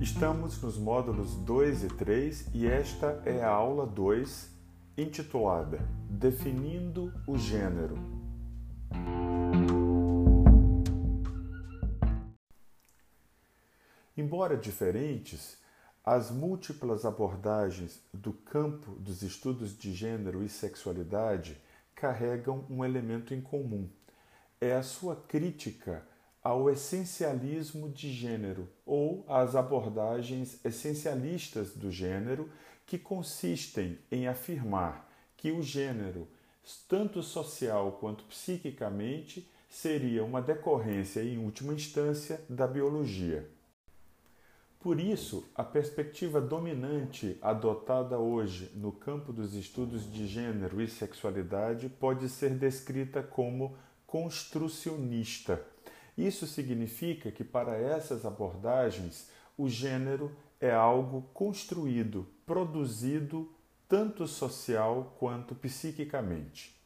Estamos nos módulos 2 e 3 e esta é a aula 2, intitulada Definindo o Gênero. Embora diferentes, as múltiplas abordagens do campo dos estudos de gênero e sexualidade carregam um elemento em comum: é a sua crítica ao essencialismo de gênero ou às abordagens essencialistas do gênero, que consistem em afirmar que o gênero, tanto social quanto psiquicamente, seria uma decorrência, em última instância, da biologia. Por isso, a perspectiva dominante adotada hoje no campo dos estudos de gênero e sexualidade pode ser descrita como construcionista isso significa que, para essas abordagens, o gênero é algo construído, produzido, tanto social quanto psiquicamente.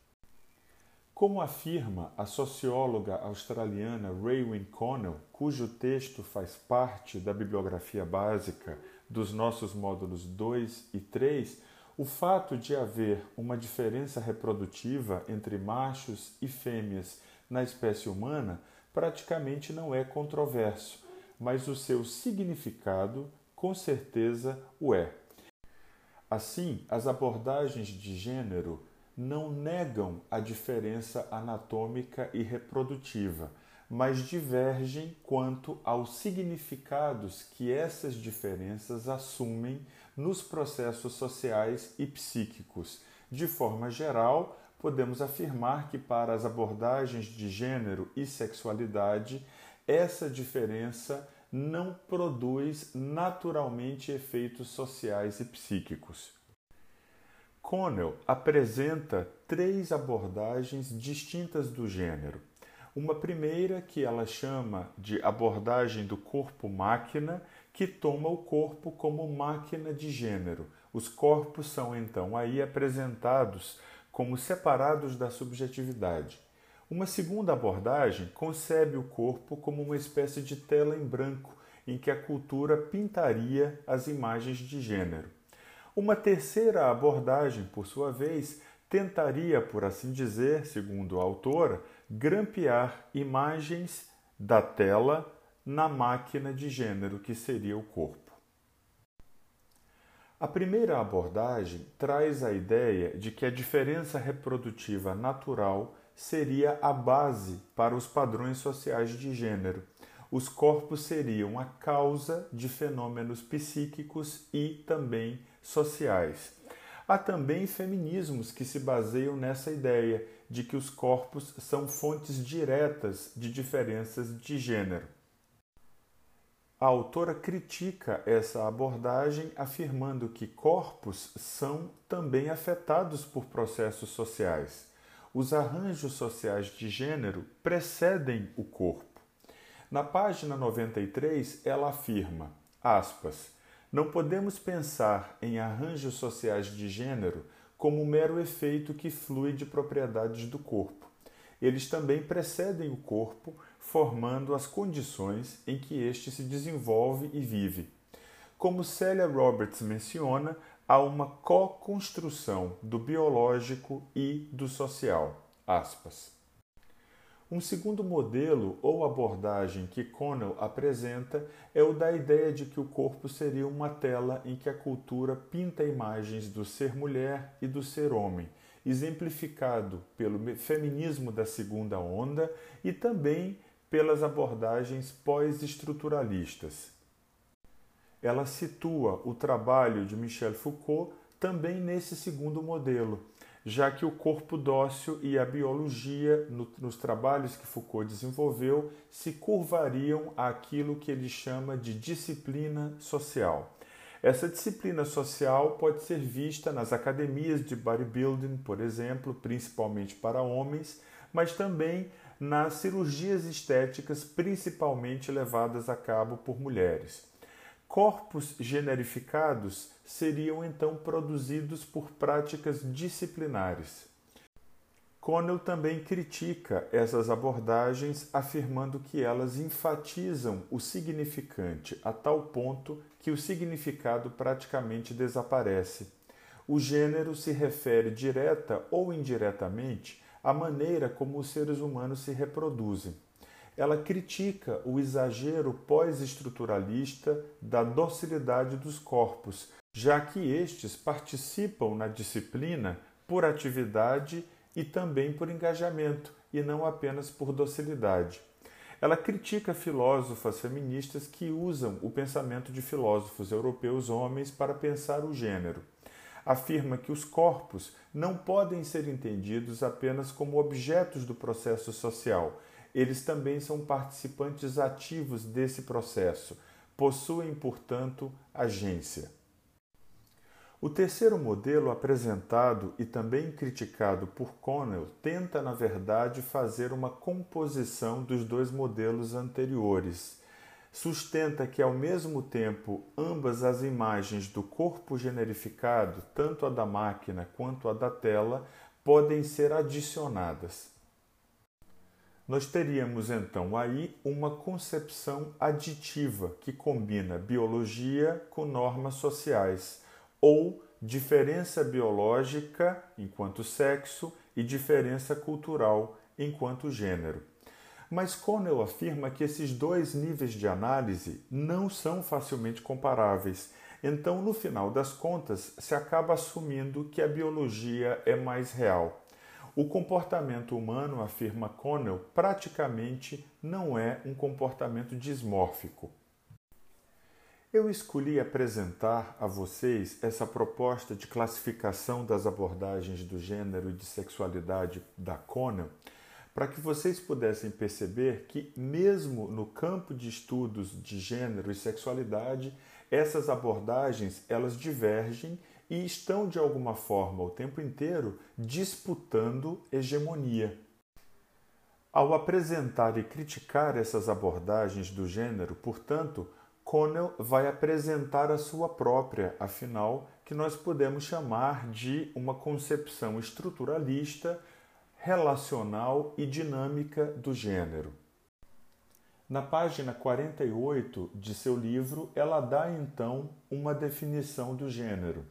Como afirma a socióloga australiana Raewyn Connell, cujo texto faz parte da bibliografia básica dos nossos módulos 2 e 3, o fato de haver uma diferença reprodutiva entre machos e fêmeas na espécie humana praticamente não é controverso, mas o seu significado com certeza o é. Assim, as abordagens de gênero não negam a diferença anatômica e reprodutiva, mas divergem quanto aos significados que essas diferenças assumem nos processos sociais e psíquicos. De forma geral, podemos afirmar que, para as abordagens de gênero e sexualidade, essa diferença não produz naturalmente efeitos sociais e psíquicos. Connell apresenta três abordagens distintas do gênero. Uma primeira, que ela chama de abordagem do corpo-máquina, que toma o corpo como máquina de gênero. Os corpos são então aí apresentados como separados da subjetividade. Uma segunda abordagem concebe o corpo como uma espécie de tela em branco em que a cultura pintaria as imagens de gênero. Uma terceira abordagem, por sua vez, tentaria, por assim dizer, segundo a autora, grampear imagens da tela na máquina de gênero que seria o corpo. A primeira abordagem traz a ideia de que a diferença reprodutiva natural seria a base para os padrões sociais de gênero. Os corpos seriam a causa de fenômenos psíquicos e também sociais. Há também feminismos que se baseiam nessa ideia de que os corpos são fontes diretas de diferenças de gênero. A autora critica essa abordagem, afirmando que corpos são também afetados por processos sociais. Os arranjos sociais de gênero precedem o corpo. Na página 93, ela afirma, aspas, não podemos pensar em arranjos sociais de gênero como um mero efeito que flui de propriedades do corpo. Eles também precedem o corpo formando as condições em que este se desenvolve e vive. Como Celia Roberts menciona, há uma co-construção do biológico e do social. Aspas. Um segundo modelo ou abordagem que Connell apresenta é o da ideia de que o corpo seria uma tela em que a cultura pinta imagens do ser mulher e do ser homem, exemplificado pelo feminismo da segunda onda e também pelas abordagens pós-estruturalistas. Ela situa o trabalho de Michel Foucault também nesse segundo modelo, já que o corpo dócil e a biologia, no, nos trabalhos que Foucault desenvolveu, se curvariam àquilo que ele chama de disciplina social. Essa disciplina social pode ser vista nas academias de bodybuilding, por exemplo, principalmente para homens, mas também nas cirurgias estéticas, principalmente levadas a cabo por mulheres. Corpos generificados seriam então produzidos por práticas disciplinares. Connell também critica essas abordagens, afirmando que elas enfatizam o significante a tal ponto que o significado praticamente desaparece. O gênero se refere direta ou indiretamente à maneira como os seres humanos se reproduzem. Ela critica o exagero pós-estruturalista da docilidade dos corpos, já que estes participam na disciplina por atividade e também por engajamento, e não apenas por docilidade. Ela critica filósofas feministas que usam o pensamento de filósofos europeus homens para pensar o gênero. Afirma que os corpos não podem ser entendidos apenas como objetos do processo social. Eles também são participantes ativos desse processo, possuem, portanto, agência. O terceiro modelo apresentado e também criticado por Connell tenta, na verdade, fazer uma composição dos dois modelos anteriores. Sustenta que, ao mesmo tempo, ambas as imagens do corpo generificado, tanto a da máquina quanto a da tela, podem ser adicionadas. Nós teríamos então aí uma concepção aditiva que combina biologia com normas sociais ou diferença biológica enquanto sexo e diferença cultural enquanto gênero. Mas Connell afirma que esses dois níveis de análise não são facilmente comparáveis. Então, no final das contas, se acaba assumindo que a biologia é mais real. O comportamento humano, afirma Connell, praticamente não é um comportamento dismórfico. Eu escolhi apresentar a vocês essa proposta de classificação das abordagens do gênero e de sexualidade da Conan para que vocês pudessem perceber que, mesmo no campo de estudos de gênero e sexualidade, essas abordagens elas divergem e estão de alguma forma o tempo inteiro disputando hegemonia. Ao apresentar e criticar essas abordagens do gênero, portanto, Connell vai apresentar a sua própria, afinal, que nós podemos chamar de uma concepção estruturalista, relacional e dinâmica do gênero. Na página 48 de seu livro, ela dá então uma definição do gênero.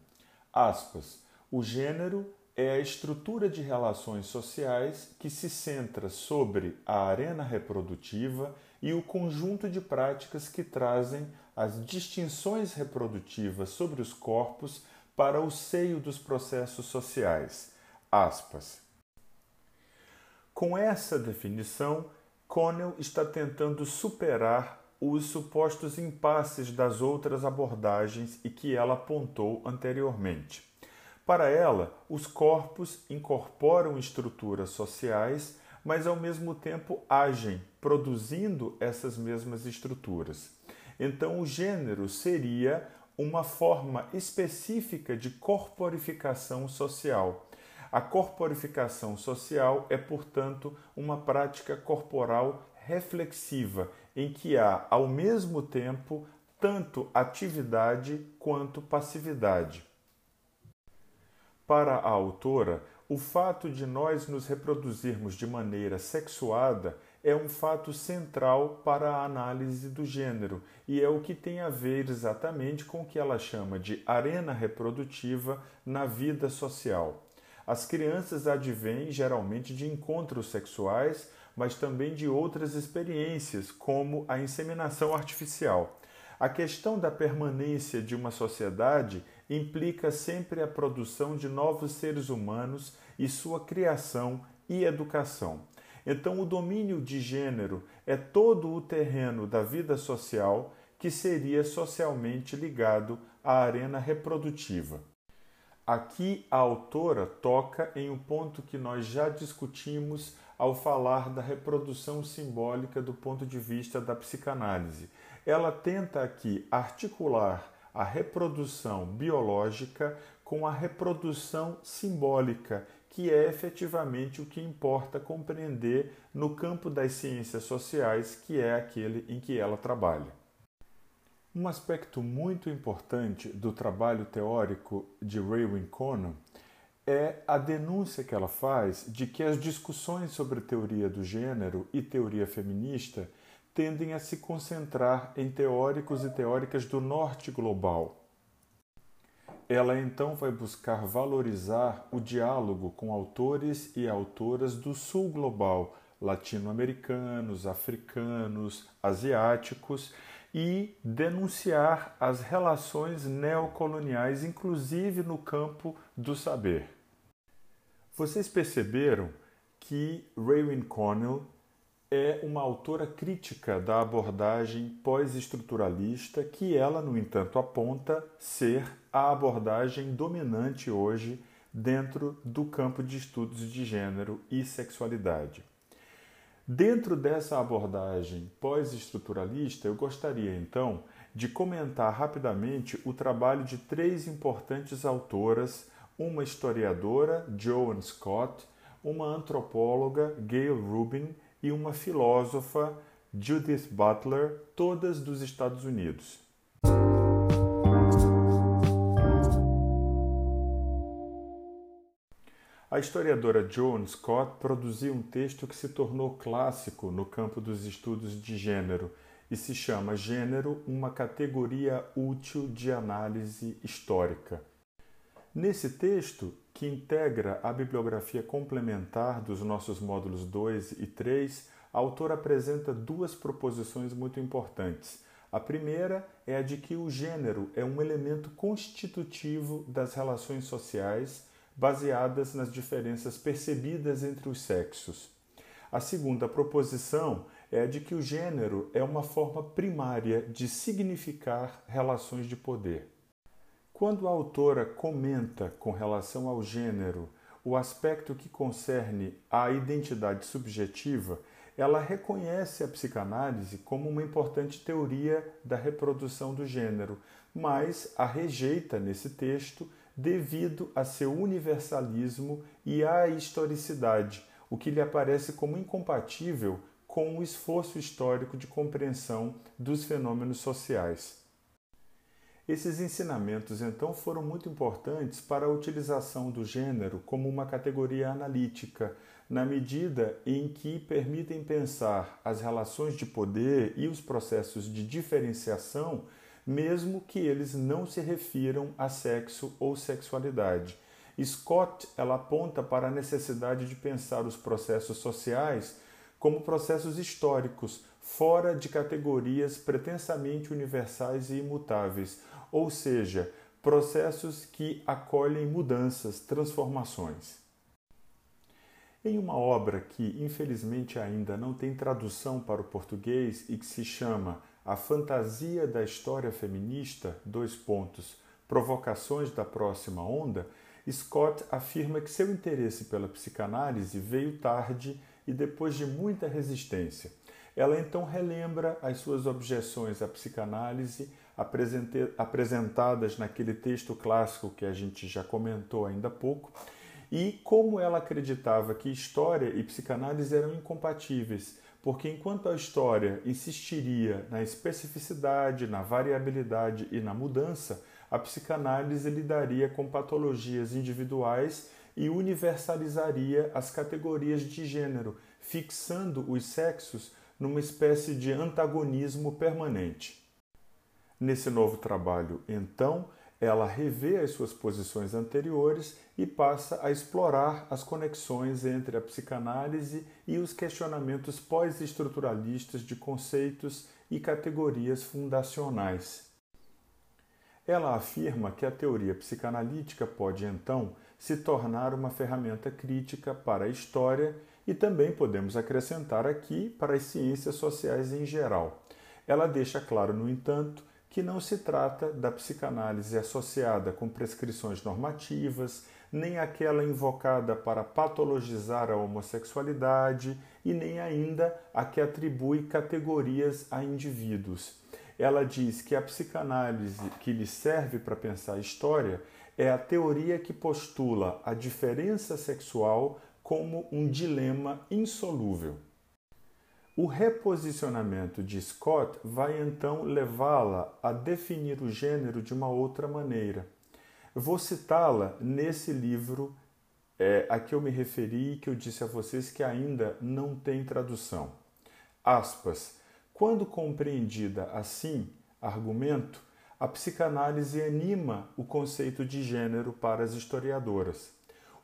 Aspas, o gênero é a estrutura de relações sociais que se centra sobre a arena reprodutiva e o conjunto de práticas que trazem as distinções reprodutivas sobre os corpos para o seio dos processos sociais. Aspas. Com essa definição, Connell está tentando superar os supostos impasses das outras abordagens e que ela apontou anteriormente. Para ela, os corpos incorporam estruturas sociais mas ao mesmo tempo agem, produzindo essas mesmas estruturas. Então, o gênero seria uma forma específica de corporificação social. A corporificação social é, portanto, uma prática corporal reflexiva, em que há, ao mesmo tempo, tanto atividade quanto passividade. Para a autora, o fato de nós nos reproduzirmos de maneira sexuada é um fato central para a análise do gênero e é o que tem a ver exatamente com o que ela chama de arena reprodutiva na vida social. As crianças advêm geralmente de encontros sexuais, mas também de outras experiências, como a inseminação artificial. A questão da permanência de uma sociedade implica sempre a produção de novos seres humanos e sua criação e educação. Então, o domínio de gênero é todo o terreno da vida social que seria socialmente ligado à arena reprodutiva. Aqui a autora toca em um ponto que nós já discutimos ao falar da reprodução simbólica do ponto de vista da psicanálise. Ela tenta aqui articular a reprodução biológica com a reprodução simbólica, que é efetivamente o que importa compreender no campo das ciências sociais, que é aquele em que ela trabalha. Um aspecto muito importante do trabalho teórico de Raywin Conan é a denúncia que ela faz de que as discussões sobre teoria do gênero e teoria feminista tendem a se concentrar em teóricos e teóricas do norte global. Ela então vai buscar valorizar o diálogo com autores e autoras do sul global, latino-americanos, africanos, asiáticos e denunciar as relações neocoloniais, inclusive no campo do saber. Vocês perceberam que Raywin Connell é uma autora crítica da abordagem pós-estruturalista, que ela, no entanto, aponta ser a abordagem dominante hoje dentro do campo de estudos de gênero e sexualidade. Dentro dessa abordagem pós-estruturalista, eu gostaria então de comentar rapidamente o trabalho de três importantes autoras, uma historiadora, Joan Scott, uma antropóloga, Gail Rubin, e uma filósofa, Judith Butler, todas dos Estados Unidos. A historiadora Joan Scott produziu um texto que se tornou clássico no campo dos estudos de gênero e se chama Gênero, uma categoria útil de análise histórica. Nesse texto, que integra a bibliografia complementar dos nossos módulos 2 e 3, a autora apresenta duas proposições muito importantes. A primeira é a de que o gênero é um elemento constitutivo das relações sociais baseadas nas diferenças percebidas entre os sexos. A segunda proposição é a de que o gênero é uma forma primária de significar relações de poder. Quando a autora comenta com relação ao gênero o aspecto que concerne à identidade subjetiva, ela reconhece a psicanálise como uma importante teoria da reprodução do gênero, mas a rejeita nesse texto devido a seu universalismo e à historicidade, o que lhe aparece como incompatível com o esforço histórico de compreensão dos fenômenos sociais. Esses ensinamentos então foram muito importantes para a utilização do gênero como uma categoria analítica, na medida em que permitem pensar as relações de poder e os processos de diferenciação mesmo que eles não se refiram a sexo ou sexualidade. Scott ela aponta para a necessidade de pensar os processos sociais como processos históricos, fora de categorias pretensamente universais e imutáveis, ou seja, processos que acolhem mudanças, transformações. Em uma obra que infelizmente ainda não tem tradução para o português e que se chama a fantasia da história feminista, dois pontos, provocações da próxima onda, Scott afirma que seu interesse pela psicanálise veio tarde e depois de muita resistência. Ela então relembra as suas objeções à psicanálise apresentadas naquele texto clássico que a gente já comentou ainda há pouco, e como ela acreditava que história e psicanálise eram incompatíveis porque enquanto a história insistiria na especificidade, na variabilidade e na mudança, a psicanálise lidaria com patologias individuais e universalizaria as categorias de gênero, fixando os sexos numa espécie de antagonismo permanente. Nesse novo trabalho, então, ela revê as suas posições anteriores e passa a explorar as conexões entre a psicanálise e os questionamentos pós-estruturalistas de conceitos e categorias fundacionais. Ela afirma que a teoria psicanalítica pode então se tornar uma ferramenta crítica para a história e também podemos acrescentar aqui para as ciências sociais em geral. Ela deixa claro, no entanto, que não se trata da psicanálise associada com prescrições normativas, nem aquela invocada para patologizar a homossexualidade e nem ainda a que atribui categorias a indivíduos. Ela diz que a psicanálise que lhe serve para pensar a história é a teoria que postula a diferença sexual como um dilema insolúvel. O reposicionamento de Scott vai então levá-la a definir o gênero de uma outra maneira. Vou citá-la nesse livro é, a que eu me referi, que eu disse a vocês que ainda não tem tradução. Aspas. Quando compreendida assim, argumento, a psicanálise anima o conceito de gênero para as historiadoras.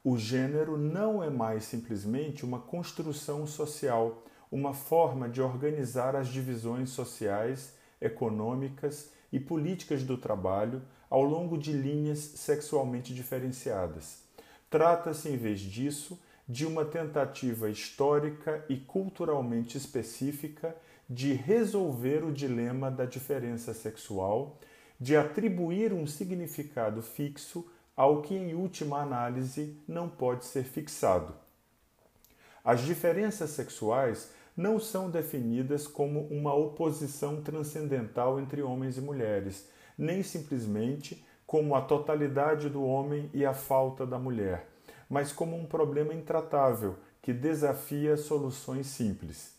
O gênero não é mais simplesmente uma construção social, uma forma de organizar as divisões sociais, econômicas e políticas do trabalho ao longo de linhas sexualmente diferenciadas. Trata-se, em vez disso, de uma tentativa histórica e culturalmente específica de resolver o dilema da diferença sexual, de atribuir um significado fixo ao que, em última análise, não pode ser fixado. As diferenças sexuais não são definidas como uma oposição transcendental entre homens e mulheres, nem simplesmente como a totalidade do homem e a falta da mulher, mas como um problema intratável que desafia soluções simples.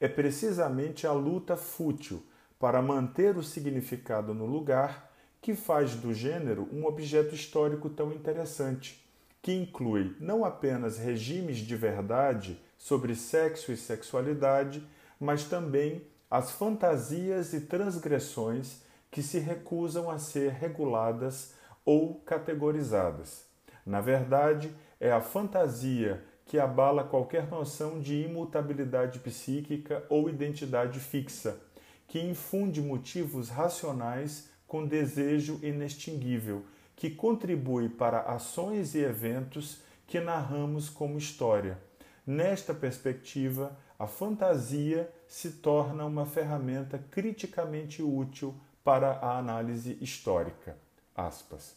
É precisamente a luta fútil para manter o significado no lugar que faz do gênero um objeto histórico tão interessante, que inclui não apenas regimes de verdade sobre sexo e sexualidade, mas também as fantasias e transgressões que se recusam a ser reguladas ou categorizadas. Na verdade, é a fantasia que abala qualquer noção de imutabilidade psíquica ou identidade fixa, que infunde motivos racionais com desejo inextinguível, que contribui para ações e eventos que narramos como história. Nesta perspectiva, a fantasia se torna uma ferramenta criticamente útil para a análise histórica. Aspas.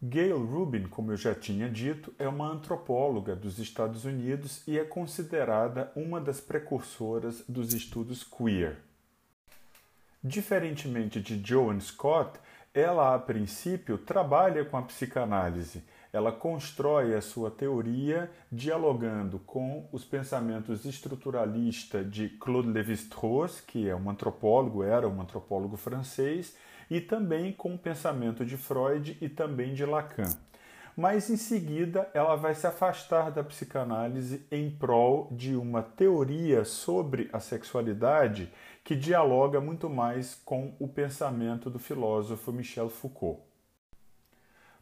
Gail Rubin, como eu já tinha dito, é uma antropóloga dos Estados Unidos e é considerada uma das precursoras dos estudos queer. Diferentemente de Joan Scott, ela a princípio trabalha com a psicanálise. Ela constrói a sua teoria dialogando com os pensamentos estruturalistas de Claude Lévi-Strauss, que é um antropólogo, era um antropólogo francês, e também com o pensamento de Freud e também de Lacan. Mas em seguida ela vai se afastar da psicanálise em prol de uma teoria sobre a sexualidade que dialoga muito mais com o pensamento do filósofo Michel Foucault.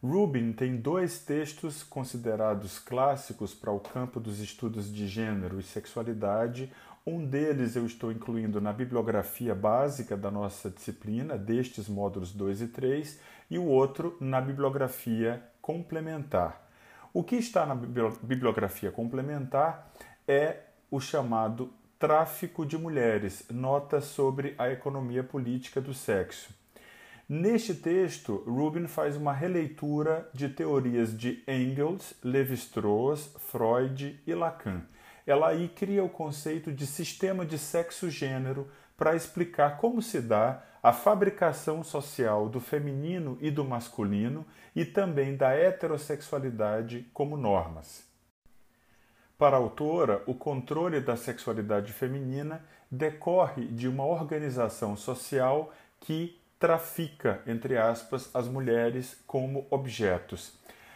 Rubin tem dois textos considerados clássicos para o campo dos estudos de gênero e sexualidade, um deles eu estou incluindo na bibliografia básica da nossa disciplina, destes módulos 2 e 3, e o outro na bibliografia complementar. O que está na bibliografia complementar é o chamado Tráfico de Mulheres, notas sobre a economia política do sexo. Neste texto, Rubin faz uma releitura de teorias de Engels, Levi-Strauss, Freud e Lacan ela aí cria o conceito de sistema de sexo-gênero para explicar como se dá a fabricação social do feminino e do masculino e também da heterossexualidade como normas. Para a autora, o controle da sexualidade feminina decorre de uma organização social que trafica, entre aspas, as mulheres como objetos.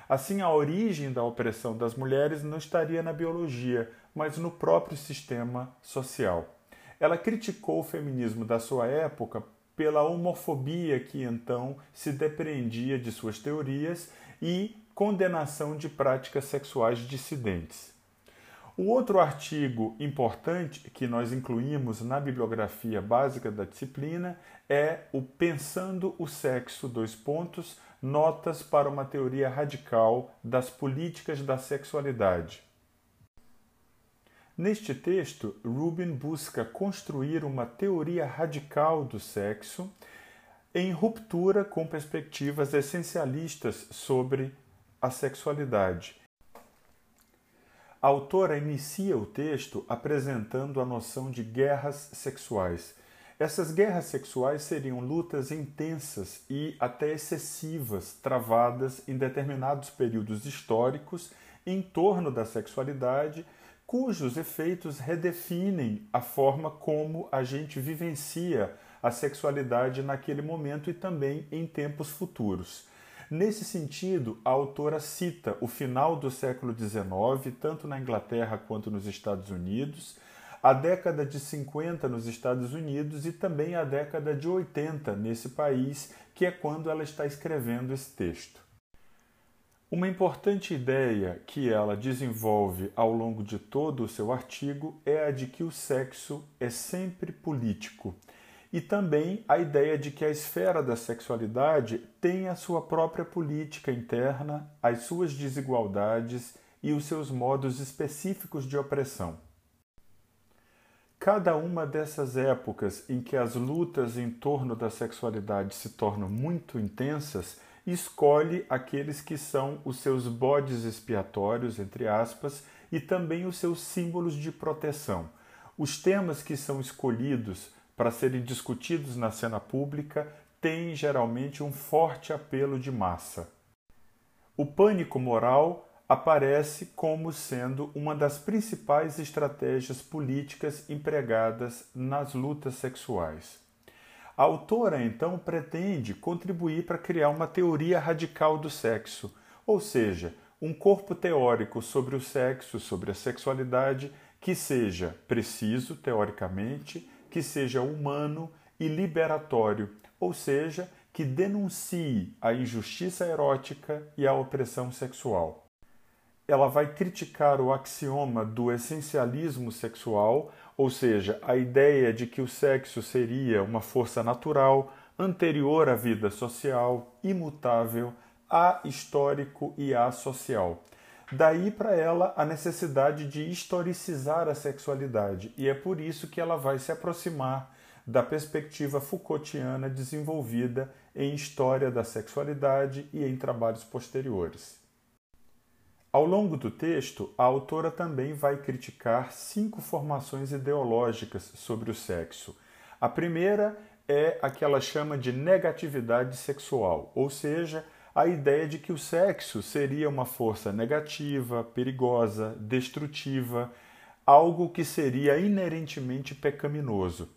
Assim, a origem da opressão das mulheres não estaria na biologia, mas no próprio sistema social. Ela criticou o feminismo da sua época pela homofobia que então se depreendia de suas teorias e condenação de práticas sexuais dissidentes. O outro artigo importante que nós incluímos na bibliografia básica da disciplina é o Pensando o Sexo, dois pontos, notas para uma teoria radical das políticas da sexualidade. Neste texto, Rubin busca construir uma teoria radical do sexo em ruptura com perspectivas essencialistas sobre a sexualidade. A autora inicia o texto apresentando a noção de guerras sexuais. Essas guerras sexuais seriam lutas intensas e até excessivas travadas em determinados períodos históricos em torno da sexualidade cujos efeitos redefinem a forma como a gente vivencia a sexualidade naquele momento e também em tempos futuros. Nesse sentido, a autora cita o final do século XIX, tanto na Inglaterra quanto nos Estados Unidos, a década de 50 nos Estados Unidos e também a década de 80 nesse país, que é quando ela está escrevendo esse texto. Uma importante ideia que ela desenvolve ao longo de todo o seu artigo é a de que o sexo é sempre político e também a ideia de que a esfera da sexualidade tem a sua própria política interna, as suas desigualdades e os seus modos específicos de opressão. Cada uma dessas épocas em que as lutas em torno da sexualidade se tornam muito intensas escolhe aqueles que são os seus bodes expiatórios, entre aspas, e também os seus símbolos de proteção. Os temas que são escolhidos para serem discutidos na cena pública têm geralmente um forte apelo de massa. O pânico moral aparece como sendo uma das principais estratégias políticas empregadas nas lutas sexuais. A autora então pretende contribuir para criar uma teoria radical do sexo, ou seja, um corpo teórico sobre o sexo, sobre a sexualidade, que seja preciso teoricamente, que seja humano e liberatório, ou seja, que denuncie a injustiça erótica e a opressão sexual. Ela vai criticar o axioma do essencialismo sexual, ou seja, a ideia de que o sexo seria uma força natural, anterior à vida social, imutável, ahistórico e asocial. Daí para ela a necessidade de historicizar a sexualidade, e é por isso que ela vai se aproximar da perspectiva Foucaultiana desenvolvida em História da Sexualidade e em trabalhos posteriores. Ao longo do texto, a autora também vai criticar cinco formações ideológicas sobre o sexo. A primeira é a que ela chama de negatividade sexual, ou seja, a ideia de que o sexo seria uma força negativa, perigosa, destrutiva, algo que seria inerentemente pecaminoso.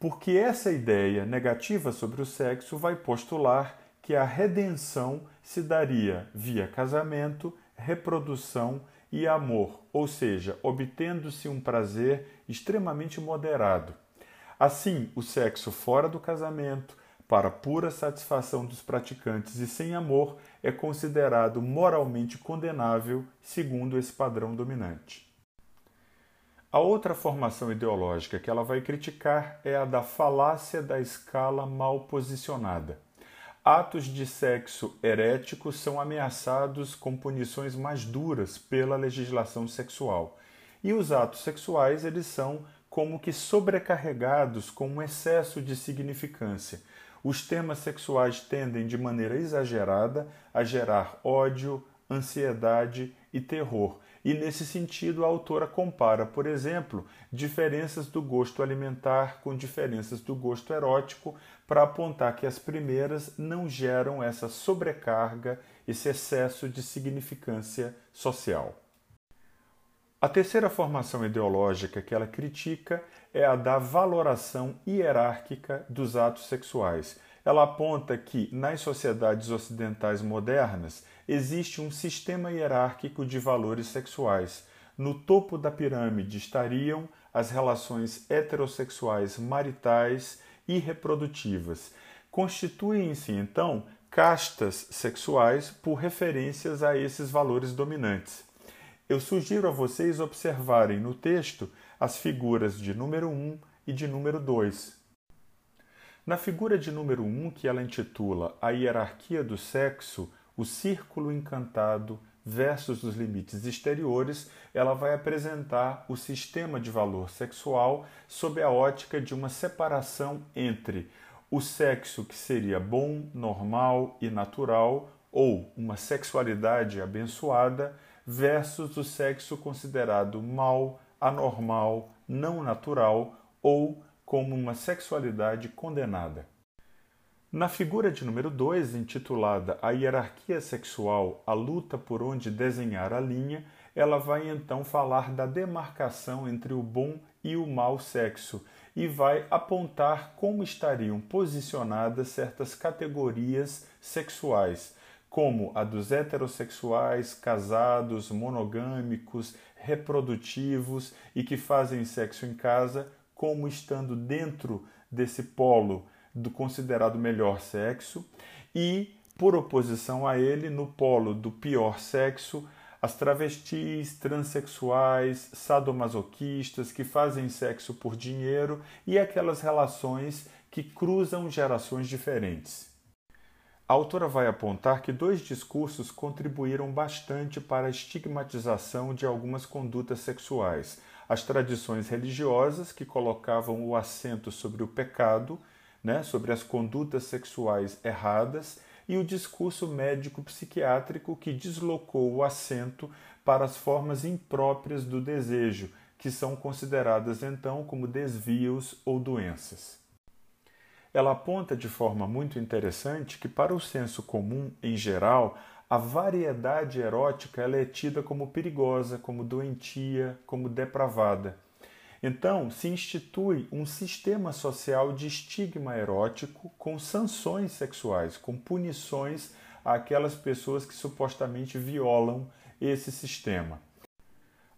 Porque essa ideia negativa sobre o sexo vai postular que a redenção se daria via casamento, reprodução e amor, ou seja, obtendo-se um prazer extremamente moderado. Assim, o sexo fora do casamento, para pura satisfação dos praticantes e sem amor é considerado moralmente condenável segundo esse padrão dominante. A outra formação ideológica que ela vai criticar é a da falácia da escala mal posicionada. Atos de sexo herético são ameaçados com punições mais duras pela legislação sexual. E os atos sexuais eles são como que sobrecarregados com um excesso de significância os temas sexuais tendem de maneira exagerada a gerar ódio, ansiedade e terror. E nesse sentido, a autora compara, por exemplo, diferenças do gosto alimentar com diferenças do gosto erótico, para apontar que as primeiras não geram essa sobrecarga, esse excesso de significância social. A terceira formação ideológica que ela critica é a da valoração hierárquica dos atos sexuais. Ela aponta que, nas sociedades ocidentais modernas, existe um sistema hierárquico de valores sexuais. No topo da pirâmide estariam as relações heterossexuais maritais e reprodutivas. Constituem-se, então, castas sexuais por referências a esses valores dominantes. Eu sugiro a vocês observarem no texto as figuras de número 1 e de número 2. Na figura de número 1, que ela intitula A Hierarquia do Sexo, o Círculo Encantado versus os Limites Exteriores, ela vai apresentar o sistema de valor sexual sob a ótica de uma separação entre o sexo que seria bom, normal e natural, ou uma sexualidade abençoada, versus o sexo considerado mal, anormal, não natural ou como uma sexualidade condenada. Na figura de número 2, intitulada A Hierarquia Sexual, a luta por onde desenhar a linha, ela vai então falar da demarcação entre o bom e o mau sexo e vai apontar como estariam posicionadas certas categorias sexuais, como a dos heterossexuais, casados, monogâmicos, reprodutivos e que fazem sexo em casa, como estando dentro desse polo do considerado melhor sexo, e, por oposição a ele, no polo do pior sexo, as travestis, transexuais, sadomasoquistas que fazem sexo por dinheiro e aquelas relações que cruzam gerações diferentes. A autora vai apontar que dois discursos contribuíram bastante para a estigmatização de algumas condutas sexuais: as tradições religiosas, que colocavam o acento sobre o pecado, né, sobre as condutas sexuais erradas, e o discurso médico-psiquiátrico, que deslocou o acento para as formas impróprias do desejo, que são consideradas então como desvios ou doenças. Ela aponta de forma muito interessante que, para o senso comum em geral, a variedade erótica ela é tida como perigosa, como doentia, como depravada. Então, se institui um sistema social de estigma erótico com sanções sexuais, com punições àquelas pessoas que supostamente violam esse sistema.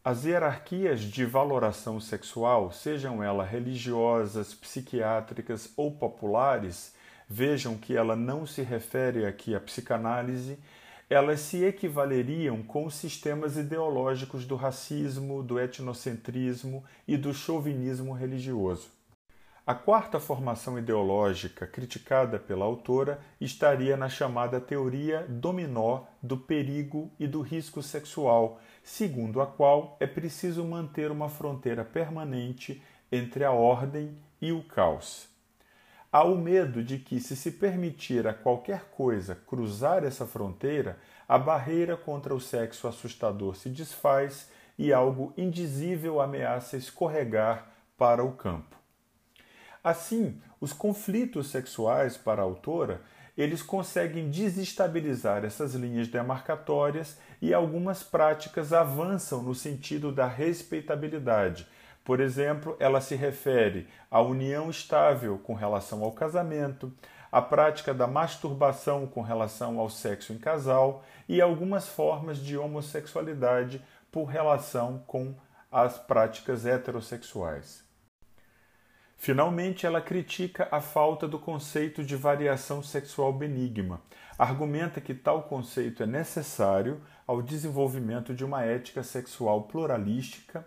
As hierarquias de valoração sexual, sejam elas religiosas, psiquiátricas ou populares, vejam que ela não se refere aqui à psicanálise, elas se equivaleriam com os sistemas ideológicos do racismo, do etnocentrismo e do chauvinismo religioso. A quarta formação ideológica criticada pela autora estaria na chamada teoria dominó do perigo e do risco sexual, segundo a qual é preciso manter uma fronteira permanente entre a ordem e o caos. Há o medo de que, se se permitir a qualquer coisa cruzar essa fronteira, a barreira contra o sexo assustador se desfaz e algo indizível ameaça escorregar para o campo. Assim, os conflitos sexuais para a autora, eles conseguem desestabilizar essas linhas demarcatórias e algumas práticas avançam no sentido da respeitabilidade, por exemplo, ela se refere à união estável com relação ao casamento, à prática da masturbação com relação ao sexo em casal e algumas formas de homossexualidade por relação com as práticas heterossexuais. Finalmente, ela critica a falta do conceito de variação sexual benigna. Argumenta que tal conceito é necessário ao desenvolvimento de uma ética sexual pluralística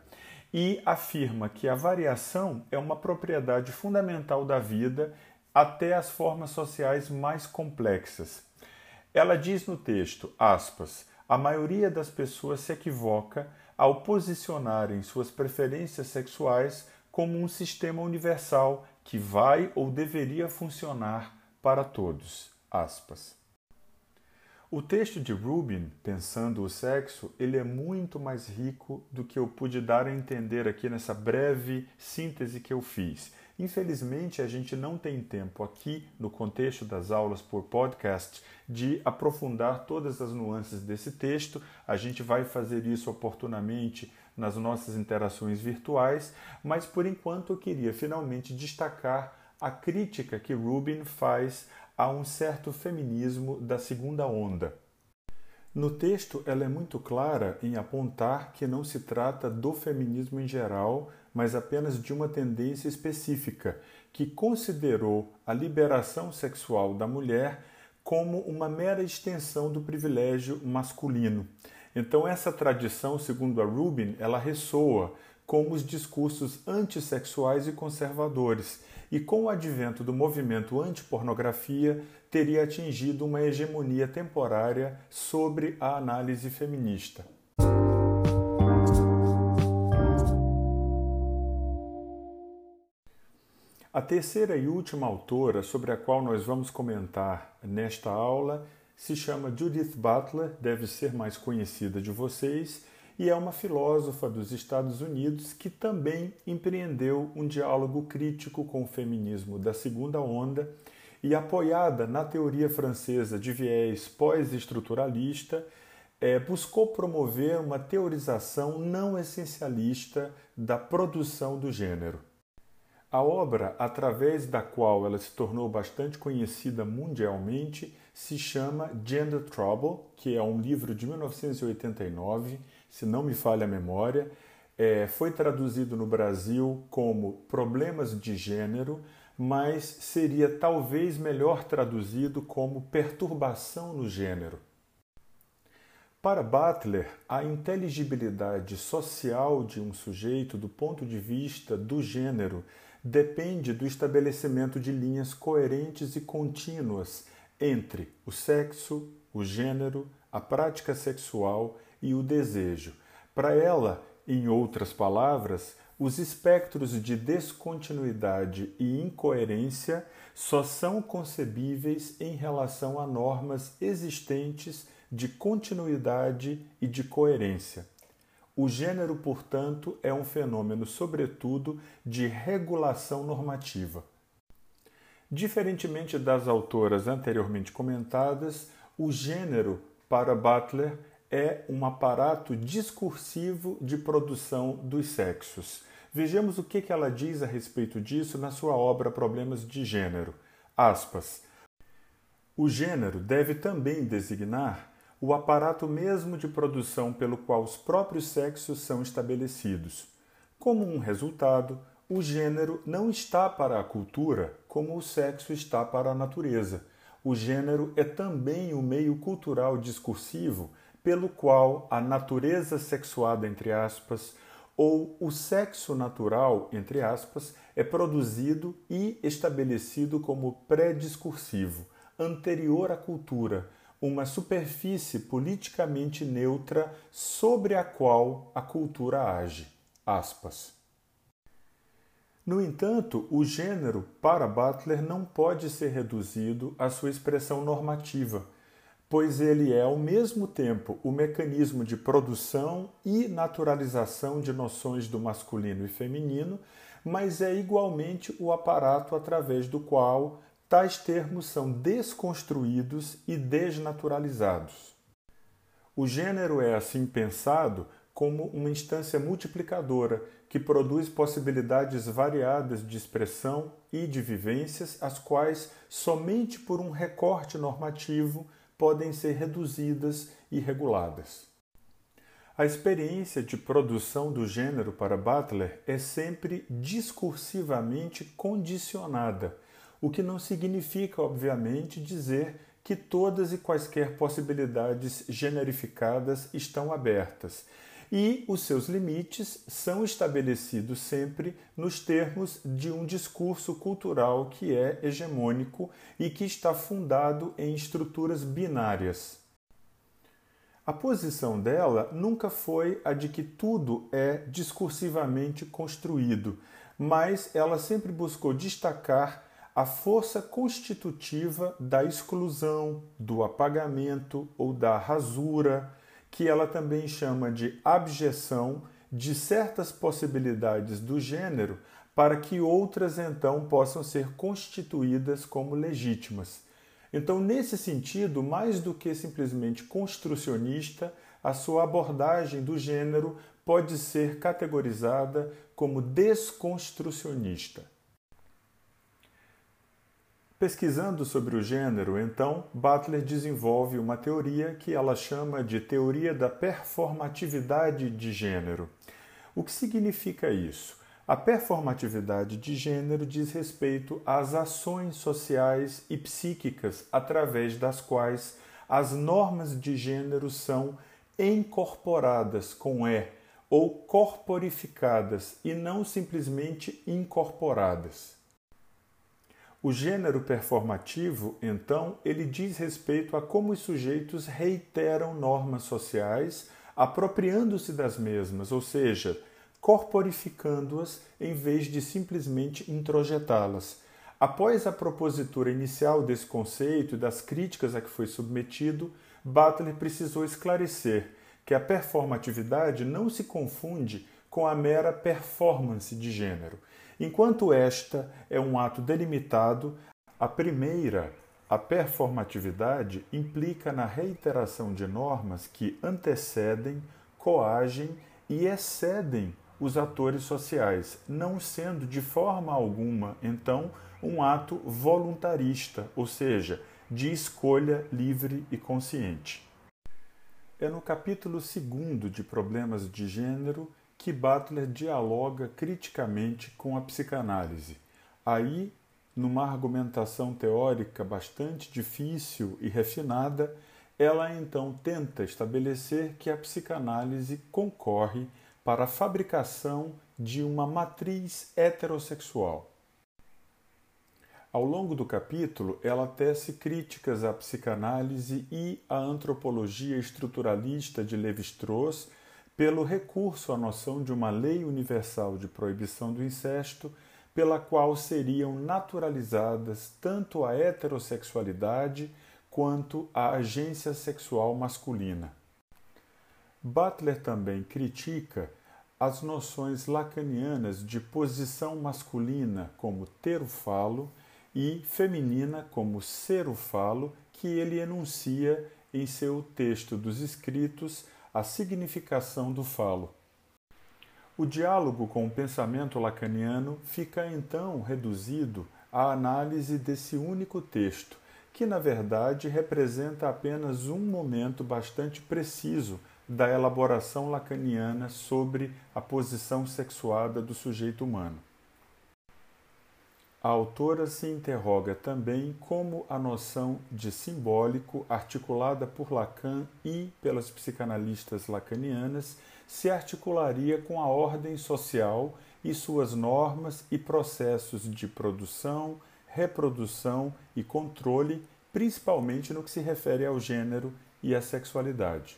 e afirma que a variação é uma propriedade fundamental da vida até as formas sociais mais complexas. Ela diz no texto, aspas, a maioria das pessoas se equivoca ao posicionarem suas preferências sexuais como um sistema universal que vai ou deveria funcionar para todos. Aspas. O texto de Rubin, Pensando o Sexo, ele é muito mais rico do que eu pude dar a entender aqui nessa breve síntese que eu fiz. Infelizmente, a gente não tem tempo aqui, no contexto das aulas por podcast, de aprofundar todas as nuances desse texto. A gente vai fazer isso oportunamente nas nossas interações virtuais, mas por enquanto eu queria finalmente destacar a crítica que Rubin faz a um certo feminismo da segunda onda. No texto, ela é muito clara em apontar que não se trata do feminismo em geral, mas apenas de uma tendência específica, que considerou a liberação sexual da mulher como uma mera extensão do privilégio masculino. Então, essa tradição, segundo a Rubin, ela ressoa com os discursos antissexuais e conservadores, e com o advento do movimento anti-pornografia, teria atingido uma hegemonia temporária sobre a análise feminista. A terceira e última autora sobre a qual nós vamos comentar nesta aula se chama Judith Butler, deve ser mais conhecida de vocês, e é uma filósofa dos Estados Unidos que também empreendeu um diálogo crítico com o feminismo da segunda onda e apoiada na teoria francesa de viés pós-estruturalista, é, buscou promover uma teorização não essencialista da produção do gênero. A obra, através da qual ela se tornou bastante conhecida mundialmente, se chama Gender Trouble, que é um livro de 1989, se não me falha a memória. É, foi traduzido no Brasil como Problemas de Gênero, mas seria talvez melhor traduzido como Perturbação no Gênero. Para Butler, a inteligibilidade social de um sujeito do ponto de vista do gênero depende do estabelecimento de linhas coerentes e contínuas entre o sexo, o gênero, a prática sexual e o desejo. Para ela, em outras palavras, os espectros de descontinuidade e incoerência só são concebíveis em relação a normas existentes de continuidade e de coerência. O gênero, portanto, é um fenômeno, sobretudo, de regulação normativa. Diferentemente das autoras anteriormente comentadas, o gênero, para Butler, é um aparato discursivo de produção dos sexos. Vejamos o que ela diz a respeito disso na sua obra Problemas de Gênero. Aspas. O gênero deve também designar o aparato mesmo de produção pelo qual os próprios sexos são estabelecidos. Como um resultado, o gênero não está para a cultura como o sexo está para a natureza. O gênero é também o meio cultural discursivo pelo qual a natureza sexuada, entre aspas, ou o sexo natural, entre aspas, é produzido e estabelecido como pré-discursivo, anterior à cultura, uma superfície politicamente neutra sobre a qual a cultura age. Aspas. No entanto, o gênero, para Butler, não pode ser reduzido à sua expressão normativa, pois ele é, ao mesmo tempo, o mecanismo de produção e naturalização de noções do masculino e feminino, mas é igualmente o aparato através do qual tais termos são desconstruídos e desnaturalizados. O gênero é assim pensado como uma instância multiplicadora que produz possibilidades variadas de expressão e de vivências, as quais, somente por um recorte normativo, podem ser reduzidas e reguladas. A experiência de produção do gênero para Butler é sempre discursivamente condicionada o que não significa, obviamente, dizer que todas e quaisquer possibilidades generificadas estão abertas. E os seus limites são estabelecidos sempre nos termos de um discurso cultural que é hegemônico e que está fundado em estruturas binárias. A posição dela nunca foi a de que tudo é discursivamente construído, mas ela sempre buscou destacar a força constitutiva da exclusão, do apagamento ou da rasura, que ela também chama de abjeção de certas possibilidades do gênero para que outras então possam ser constituídas como legítimas. Então, nesse sentido, mais do que simplesmente construcionista, a sua abordagem do gênero pode ser categorizada como desconstrucionista. Pesquisando sobre o gênero, então, Butler desenvolve uma teoria que ela chama de teoria da performatividade de gênero. O que significa isso? A performatividade de gênero diz respeito às ações sociais e psíquicas através das quais as normas de gênero são incorporadas com E ou corporificadas e não simplesmente incorporadas. O gênero performativo, então, ele diz respeito a como os sujeitos reiteram normas sociais, apropriando-se das mesmas, ou seja, corporificando-as em vez de simplesmente introjetá-las. Após a propositura inicial desse conceito e das críticas a que foi submetido, Butler precisou esclarecer que a performatividade não se confunde com a mera performance de gênero Enquanto esta é um ato delimitado, a primeira, A performatividade implica na reiteração de normas que antecedem, coagem e excedem os atores sociais, não sendo de forma alguma, então, um ato voluntarista, ou seja, de escolha livre e consciente. É no capítulo 2 de Problemas de Gênero que Butler dialoga criticamente com a psicanálise. Aí, numa argumentação teórica bastante difícil e refinada, ela então tenta estabelecer que a psicanálise concorre para a fabricação de uma matriz heterossexual. Ao longo do capítulo, ela tece críticas à psicanálise e à antropologia estruturalista de Levi-Strauss pelo recurso à noção de uma lei universal de proibição do incesto, pela qual seriam naturalizadas tanto a heterossexualidade quanto a agência sexual masculina. Butler também critica as noções lacanianas de posição masculina como ter o falo e feminina como ser o falo que ele enuncia em seu texto dos escritos A Significação do Falo. O diálogo com o pensamento lacaniano fica então reduzido à análise desse único texto, que na verdade representa apenas um momento bastante preciso da elaboração lacaniana sobre a posição sexuada do sujeito humano. A autora se interroga também como a noção de simbólico, articulada por Lacan e pelas psicanalistas lacanianas, se articularia com a ordem social e suas normas e processos de produção, reprodução e controle, principalmente no que se refere ao gênero e à sexualidade.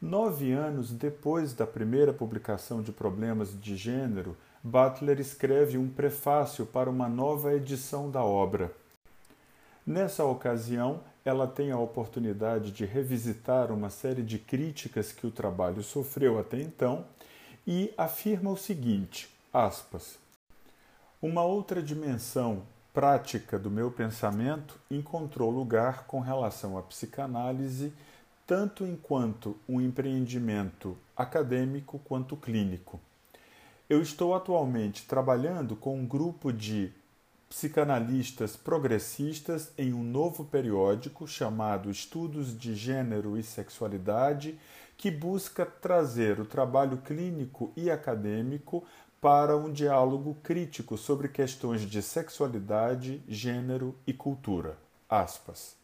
Nove anos depois da primeira publicação de Problemas de Gênero, Butler escreve um prefácio para uma nova edição da obra. Nessa ocasião, ela tem a oportunidade de revisitar uma série de críticas que o trabalho sofreu até então e afirma o seguinte: aspas, Uma outra dimensão prática do meu pensamento encontrou lugar com relação à psicanálise tanto enquanto um empreendimento acadêmico quanto clínico. Eu estou atualmente trabalhando com um grupo de psicanalistas progressistas em um novo periódico chamado Estudos de Gênero e Sexualidade, que busca trazer o trabalho clínico e acadêmico para um diálogo crítico sobre questões de sexualidade, gênero e cultura. Aspas.